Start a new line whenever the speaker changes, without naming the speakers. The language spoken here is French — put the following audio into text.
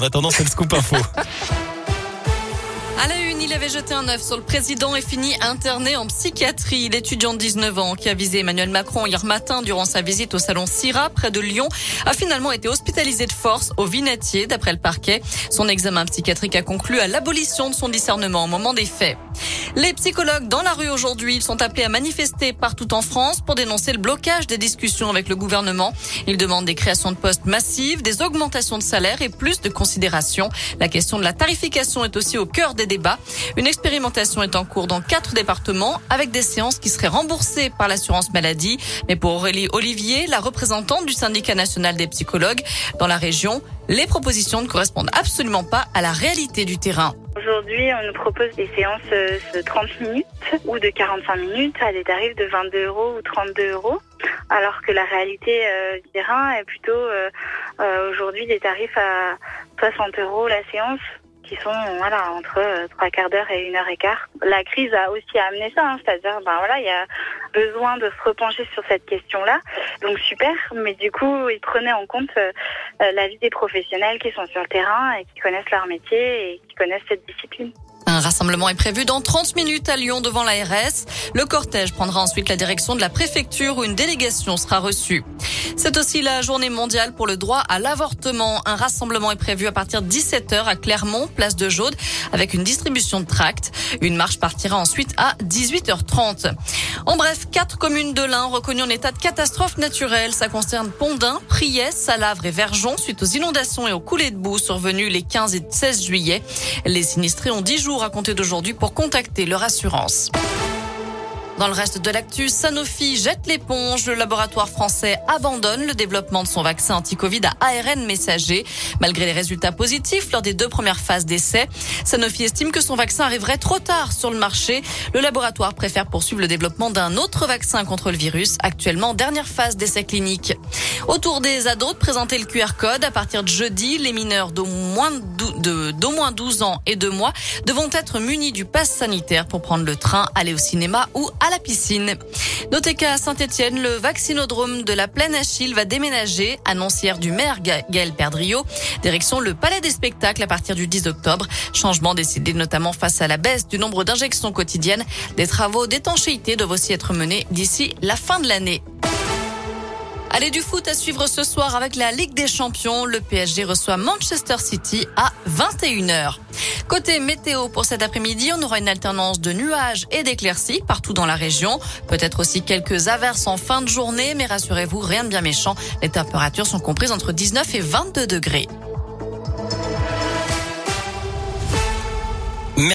En attendant, c'est le scoop info.
À la une, il avait jeté un œuf sur le président et fini interné en psychiatrie. L'étudiant de 19 ans qui a visé Emmanuel Macron hier matin durant sa visite au salon Syrah près de Lyon a finalement été hospitalisé de force au Vinatier d'après le parquet. Son examen psychiatrique a conclu à l'abolition de son discernement au moment des faits. Les psychologues dans la rue aujourd'hui, ils sont appelés à manifester partout en France pour dénoncer le blocage des discussions avec le gouvernement. Ils demandent des créations de postes massives, des augmentations de salaire et plus de considération. La question de la tarification est aussi au cœur des débats. Une expérimentation est en cours dans quatre départements avec des séances qui seraient remboursées par l'assurance maladie. Mais pour Aurélie Olivier, la représentante du syndicat national des psychologues dans la région, les propositions ne correspondent absolument pas à la réalité du terrain.
Aujourd'hui, on nous propose des séances euh, de 30 minutes ou de 45 minutes à des tarifs de 22 euros ou 32 euros, alors que la réalité euh, du terrain est plutôt euh, aujourd'hui des tarifs à 60 euros la séance qui sont voilà entre trois quarts d'heure et une heure et quart. La crise a aussi amené ça, hein, c'est-à-dire ben voilà il y a besoin de se repencher sur cette question-là, donc super. Mais du coup ils prenaient en compte l'avis des professionnels qui sont sur le terrain et qui connaissent leur métier et qui connaissent cette discipline.
Un rassemblement est prévu dans 30 minutes à Lyon devant l'ARS. Le cortège prendra ensuite la direction de la préfecture où une délégation sera reçue. C'est aussi la journée mondiale pour le droit à l'avortement. Un rassemblement est prévu à partir de 17h à Clermont, place de Jaude, avec une distribution de tracts. Une marche partira ensuite à 18h30. En bref, quatre communes de l'Ain reconnues en état de catastrophe naturelle. Ça concerne Pondin, Priès, Salavre et Verjon suite aux inondations et aux coulées de boue survenues les 15 et 16 juillet. Les sinistrés ont 10 jours d'aujourd'hui pour contacter leur assurance. Dans le reste de l'actu, Sanofi jette l'éponge. Le laboratoire français abandonne le développement de son vaccin anti-Covid à ARN messager. Malgré les résultats positifs lors des deux premières phases d'essai, Sanofi estime que son vaccin arriverait trop tard sur le marché. Le laboratoire préfère poursuivre le développement d'un autre vaccin contre le virus, actuellement en dernière phase d'essai clinique. Autour des ados de présenter le QR code, à partir de jeudi, les mineurs d'au moins, moins 12 ans et 2 mois devront être munis du pass sanitaire pour prendre le train, aller au cinéma ou la piscine. Notez qu'à Saint-Etienne, le vaccinodrome de la Plaine Achille va déménager, annoncière du maire Gaël Perdriau, direction le Palais des Spectacles à partir du 10 octobre. Changement décidé notamment face à la baisse du nombre d'injections quotidiennes. Des travaux d'étanchéité doivent aussi être menés d'ici la fin de l'année. Allez du foot à suivre ce soir avec la Ligue des Champions. Le PSG reçoit Manchester City à 21h. Côté météo pour cet après-midi, on aura une alternance de nuages et d'éclaircies partout dans la région. Peut-être aussi quelques averses en fin de journée, mais rassurez-vous, rien de bien méchant. Les températures sont comprises entre 19 et 22 degrés.